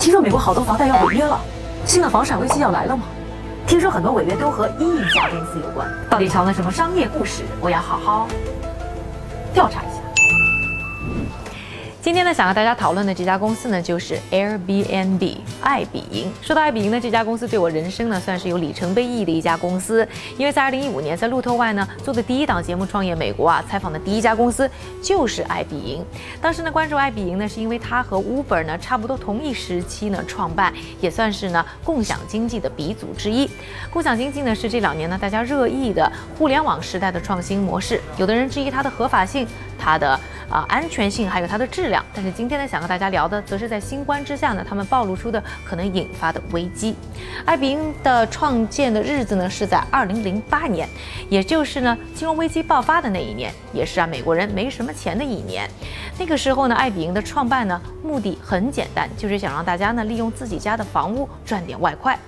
听说美国好多房贷要违约了，新的房产危机要来了吗？听说很多违约都和一家公司有关，到底藏了什么商业故事？我要好好调查一下。今天呢，想和大家讨论的这家公司呢，就是 Airbnb 爱彼迎。说到爱彼迎呢，这家公司对我人生呢，算是有里程碑意义的一家公司。因为在2015年，在路透外呢做的第一档节目《创业美国》啊，采访的第一家公司就是爱彼迎。当时呢，关注爱彼迎呢，是因为它和 Uber 呢差不多同一时期呢创办，也算是呢共享经济的鼻祖之一。共享经济呢，是这两年呢大家热议的互联网时代的创新模式。有的人质疑它的合法性，它的。啊，安全性还有它的质量，但是今天呢，想和大家聊的，则是在新冠之下呢，他们暴露出的可能引发的危机。爱彼迎的创建的日子呢，是在二零零八年，也就是呢金融危机爆发的那一年，也是啊美国人没什么钱的一年。那个时候呢，爱彼迎的创办呢，目的很简单，就是想让大家呢利用自己家的房屋赚点外快。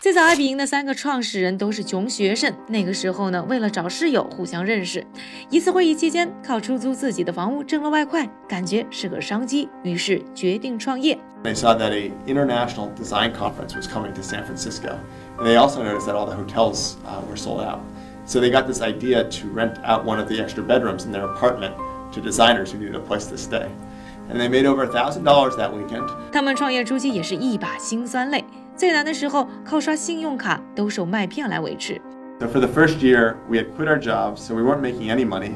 最早爱彼迎的三个创始人都是穷学生，那个时候呢，为了找室友互相认识，一次会议期间靠出租自己的房屋挣了外快，感觉是个商机，于是决定创业。They saw that a international design conference was coming to San Francisco, and they also noticed that all the hotels uh, were sold out. So they got this idea to rent out one of the extra bedrooms in their apartment to designers who needed a place to stay. And they made over a thousand dollars that weekend. 他们创业初期也是一把辛酸泪。 最难的时候，靠刷信用卡兜售麦片来维持。So for the first year, we had quit our jobs, so we weren't making any money.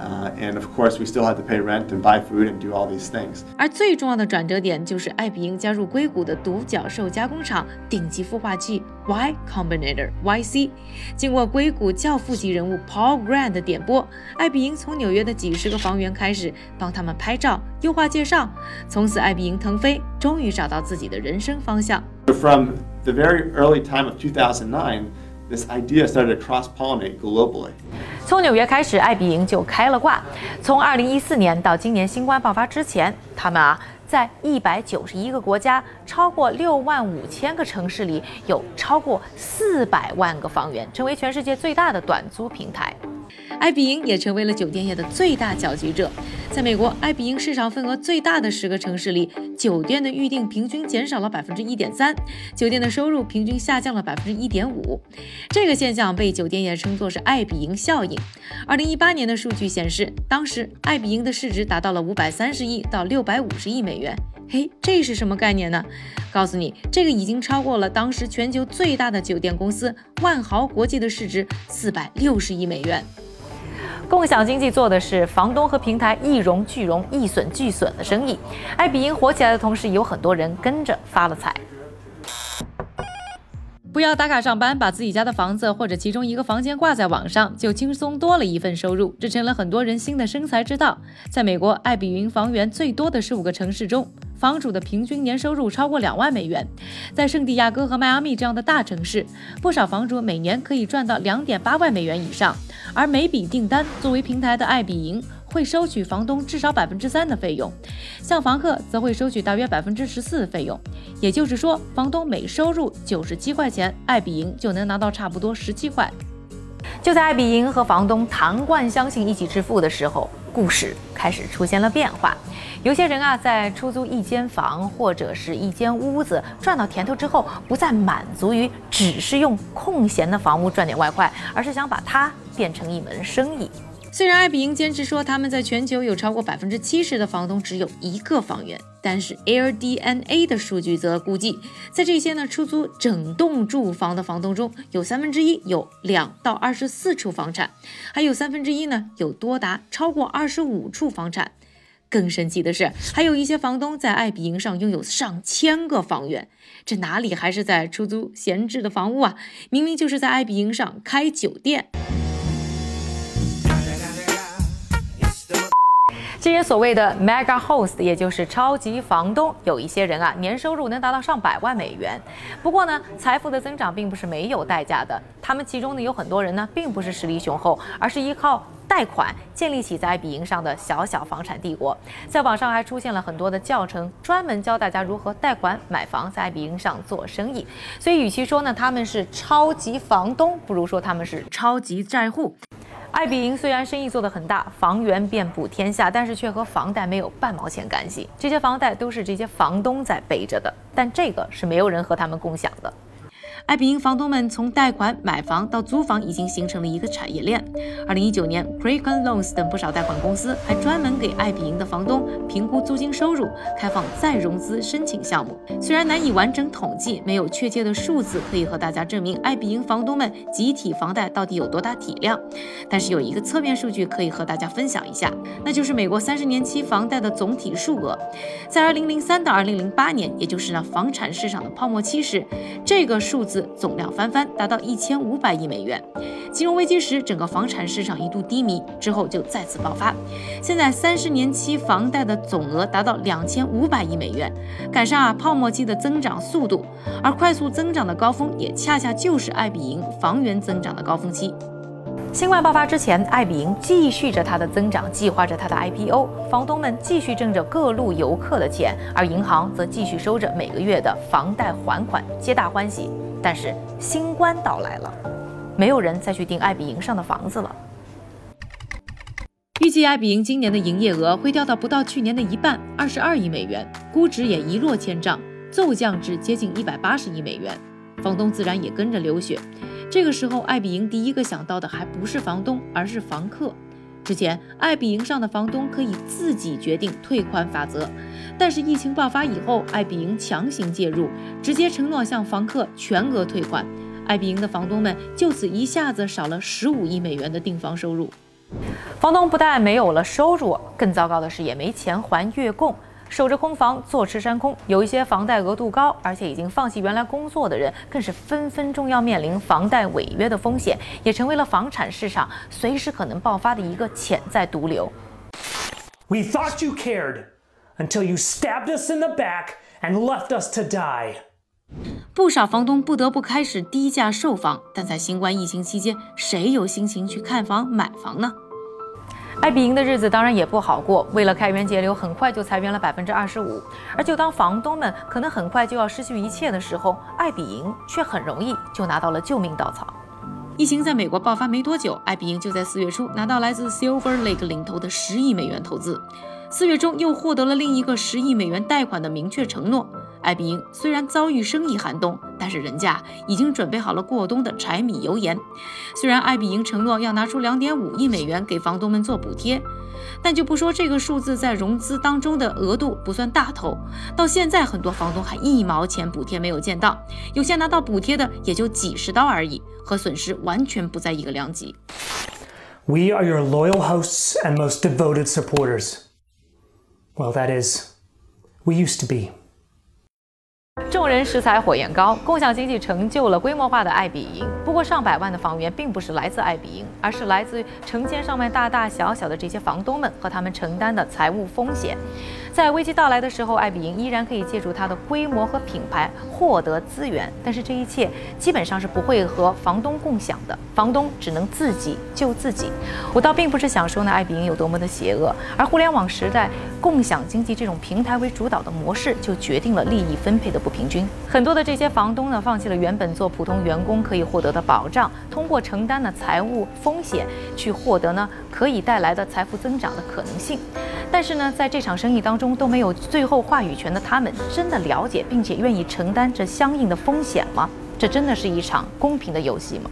Uh, and of course, we still had to pay rent and buy food and do all these things. 而最重要的转折点就是爱彼迎加入硅谷的独角兽加工厂顶级孵化器 Y Combinator YC。经过硅谷教父级人物 Paul Graham 的点拨，爱彼迎从纽约的几十个房源开始帮他们拍照、优化介绍，从此爱彼迎腾飞，终于找到自己的人生方向。From the very early time of 2009 this idea started to cross-pollinate globally. 从纽约开始，爱彼迎就开了挂。从2014年到今年新冠爆发之前，他们啊在191个国家、超过6万5千个城市里，有超过400万个房源，成为全世界最大的短租平台。爱彼迎也成为了酒店业的最大搅局者。在美国，爱彼迎市场份额最大的十个城市里，酒店的预订平均减少了百分之一点三，酒店的收入平均下降了百分之一点五。这个现象被酒店业称作是爱彼迎效应。二零一八年的数据显示，当时爱彼迎的市值达到了五百三十亿到六百五十亿美元。嘿，这是什么概念呢？告诉你，这个已经超过了当时全球最大的酒店公司万豪国际的市值四百六十亿美元。共享经济做的是房东和平台一荣俱荣、一损俱损的生意。爱彼迎火起来的同时，有很多人跟着发了财。不要打卡上班，把自己家的房子或者其中一个房间挂在网上，就轻松多了一份收入。这成了很多人新的生财之道。在美国，爱彼云房源最多的十五个城市中。房主的平均年收入超过两万美元，在圣地亚哥和迈阿密这样的大城市，不少房主每年可以赚到两点八万美元以上。而每笔订单，作为平台的爱彼迎会收取房东至少百分之三的费用，向房客则会收取大约百分之十四的费用。也就是说，房东每收入九十七块钱，爱彼迎就能拿到差不多十七块。就在爱彼迎和房东谈惯相信一起致富的时候，故事开始出现了变化。有些人啊，在出租一间房或者是一间屋子赚到甜头之后，不再满足于只是用空闲的房屋赚点外快，而是想把它变成一门生意。虽然艾比营坚持说他们在全球有超过百分之七十的房东只有一个房源，但是 AirDNA 的数据则估计，在这些呢出租整栋住房的房东中，有三分之一有两到二十四处房产，还有三分之一呢有多达超过二十五处房产。更神奇的是，还有一些房东在爱彼迎上拥有上千个房源，这哪里还是在出租闲置的房屋啊？明明就是在爱彼迎上开酒店。这些所谓的 mega host，也就是超级房东，有一些人啊，年收入能达到上百万美元。不过呢，财富的增长并不是没有代价的。他们其中呢，有很多人呢，并不是实力雄厚，而是依靠贷款建立起在爱彼迎上的小小房产帝国。在网上还出现了很多的教程，专门教大家如何贷款买房，在爱彼迎上做生意。所以，与其说呢他们是超级房东，不如说他们是超级债户。爱彼迎虽然生意做得很大，房源遍布天下，但是却和房贷没有半毛钱干系。这些房贷都是这些房东在背着的，但这个是没有人和他们共享的。爱彼迎房东们从贷款、买房到租房，已经形成了一个产业链。二零一九年，Kraken Loans 等不少贷款公司还专门给爱彼迎的房东评估租金收入，开放再融资申请项目。虽然难以完整统计，没有确切的数字可以和大家证明爱彼迎房东们集体房贷到底有多大体量，但是有一个侧面数据可以和大家分享一下，那就是美国三十年期房贷的总体数额。在二零零三到二零零八年，也就是呢房产市场的泡沫期时，这个数字。总量翻番，达到一千五百亿美元。金融危机时，整个房产市场一度低迷，之后就再次爆发。现在三十年期房贷的总额达到两千五百亿美元，赶上啊泡沫期的增长速度，而快速增长的高峰也恰恰就是爱彼迎房源增长的高峰期。新冠爆发之前，爱彼迎继续着它的增长，计划着它的 IPO，房东们继续挣着各路游客的钱，而银行则继续收着每个月的房贷还款，皆大欢喜。但是新冠到来了，没有人再去订爱彼迎上的房子了。预计爱彼迎今年的营业额会掉到不到去年的一半，二十二亿美元，估值也一落千丈，骤降至接近一百八十亿美元，房东自然也跟着流血。这个时候，爱彼迎第一个想到的还不是房东，而是房客。之前，爱彼迎上的房东可以自己决定退款法则，但是疫情爆发以后，爱彼迎强行介入，直接承诺向房客全额退款。爱彼迎的房东们就此一下子少了十五亿美元的订房收入。房东不但没有了收入，更糟糕的是也没钱还月供。守着空房，坐吃山空。有一些房贷额度高，而且已经放弃原来工作的人，更是分分钟要面临房贷违约的风险，也成为了房产市场随时可能爆发的一个潜在毒瘤。We thought you cared until you stabbed us in the back and left us to die。不少房东不得不开始低价售房，但在新冠疫情期间，谁有心情去看房买房呢？爱彼迎的日子当然也不好过，为了开源节流，很快就裁员了百分之二十五。而就当房东们可能很快就要失去一切的时候，爱彼迎却很容易就拿到了救命稻草。疫情在美国爆发没多久，爱彼迎就在四月初拿到来自 Silver Lake 领投的十亿美元投资，四月中又获得了另一个十亿美元贷款的明确承诺。爱彼迎虽然遭遇生意寒冬，但是人家已经准备好了过冬的柴米油盐。虽然爱彼迎承诺要拿出两点五亿美元给房东们做补贴，但就不说这个数字在融资当中的额度不算大头，到现在很多房东还一毛钱补贴没有见到，有些拿到补贴的也就几十刀而已，和损失完全不在一个量级。We are your loyal hosts and most devoted supporters. Well, that is, we used to be. 工人食材火焰高，共享经济成就了规模化的爱彼迎。不过，上百万的房源并不是来自爱彼迎，而是来自成千上万大大小小的这些房东们和他们承担的财务风险。在危机到来的时候，爱彼迎依然可以借助它的规模和品牌获得资源，但是这一切基本上是不会和房东共享的，房东只能自己救自己。我倒并不是想说呢，爱彼迎有多么的邪恶，而互联网时代共享经济这种平台为主导的模式，就决定了利益分配的不平均。很多的这些房东呢，放弃了原本做普通员工可以获得的保障，通过承担的财务风险去获得呢可以带来的财富增长的可能性。但是呢，在这场生意当中都没有最后话语权的他们，真的了解并且愿意承担这相应的风险吗？这真的是一场公平的游戏吗？